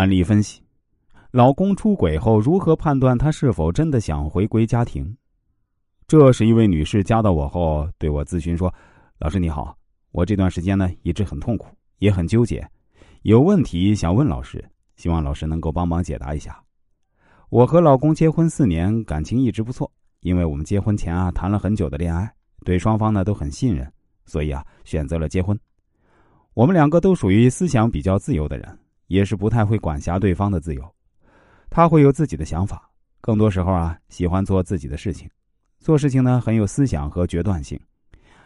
案例分析：老公出轨后，如何判断他是否真的想回归家庭？这是一位女士加到我后对我咨询说：“老师你好，我这段时间呢一直很痛苦，也很纠结，有问题想问老师，希望老师能够帮忙解答一下。”我和老公结婚四年，感情一直不错，因为我们结婚前啊谈了很久的恋爱，对双方呢都很信任，所以啊选择了结婚。我们两个都属于思想比较自由的人。也是不太会管辖对方的自由，他会有自己的想法，更多时候啊喜欢做自己的事情，做事情呢很有思想和决断性。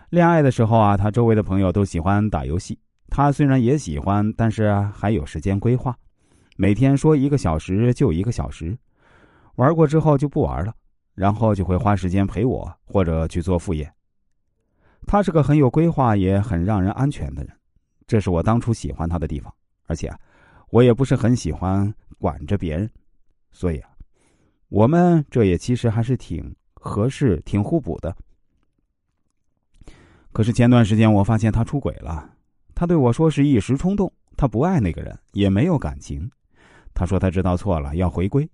恋爱的时候啊，他周围的朋友都喜欢打游戏，他虽然也喜欢，但是还有时间规划，每天说一个小时就一个小时，玩过之后就不玩了，然后就会花时间陪我或者去做副业。他是个很有规划也很让人安全的人，这是我当初喜欢他的地方，而且啊。我也不是很喜欢管着别人，所以啊，我们这也其实还是挺合适、挺互补的。可是前段时间我发现他出轨了，他对我说是一时冲动，他不爱那个人，也没有感情。他说他知道错了，要回归。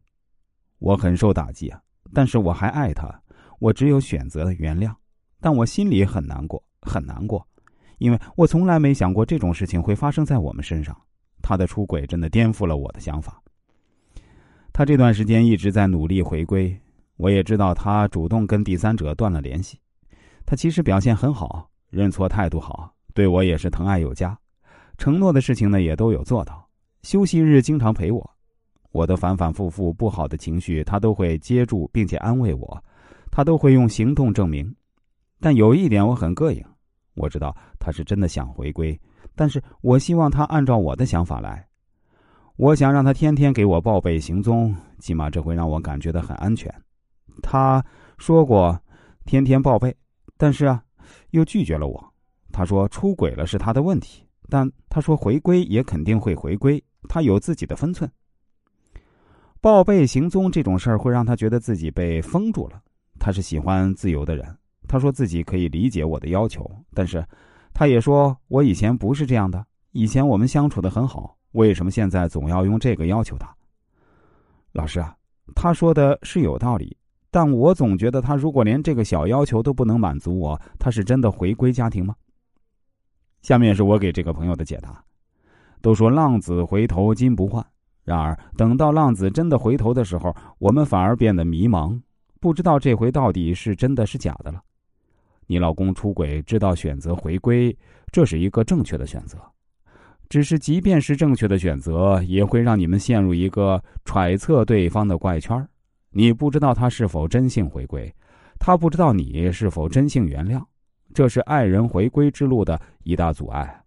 我很受打击啊，但是我还爱他，我只有选择了原谅，但我心里很难过，很难过，因为我从来没想过这种事情会发生在我们身上。他的出轨真的颠覆了我的想法。他这段时间一直在努力回归，我也知道他主动跟第三者断了联系。他其实表现很好，认错态度好，对我也是疼爱有加，承诺的事情呢也都有做到。休息日经常陪我，我的反反复复不好的情绪他都会接住并且安慰我，他都会用行动证明。但有一点我很膈应，我知道他是真的想回归。但是我希望他按照我的想法来，我想让他天天给我报备行踪，起码这会让我感觉到很安全。他说过天天报备，但是啊，又拒绝了我。他说出轨了是他的问题，但他说回归也肯定会回归，他有自己的分寸。报备行踪这种事儿会让他觉得自己被封住了。他是喜欢自由的人，他说自己可以理解我的要求，但是。他也说：“我以前不是这样的，以前我们相处的很好，为什么现在总要用这个要求他？”老师啊，他说的是有道理，但我总觉得他如果连这个小要求都不能满足我，他是真的回归家庭吗？下面是我给这个朋友的解答：都说浪子回头金不换，然而等到浪子真的回头的时候，我们反而变得迷茫，不知道这回到底是真的是假的了。你老公出轨，知道选择回归，这是一个正确的选择。只是，即便是正确的选择，也会让你们陷入一个揣测对方的怪圈你不知道他是否真性回归，他不知道你是否真性原谅，这是爱人回归之路的一大阻碍。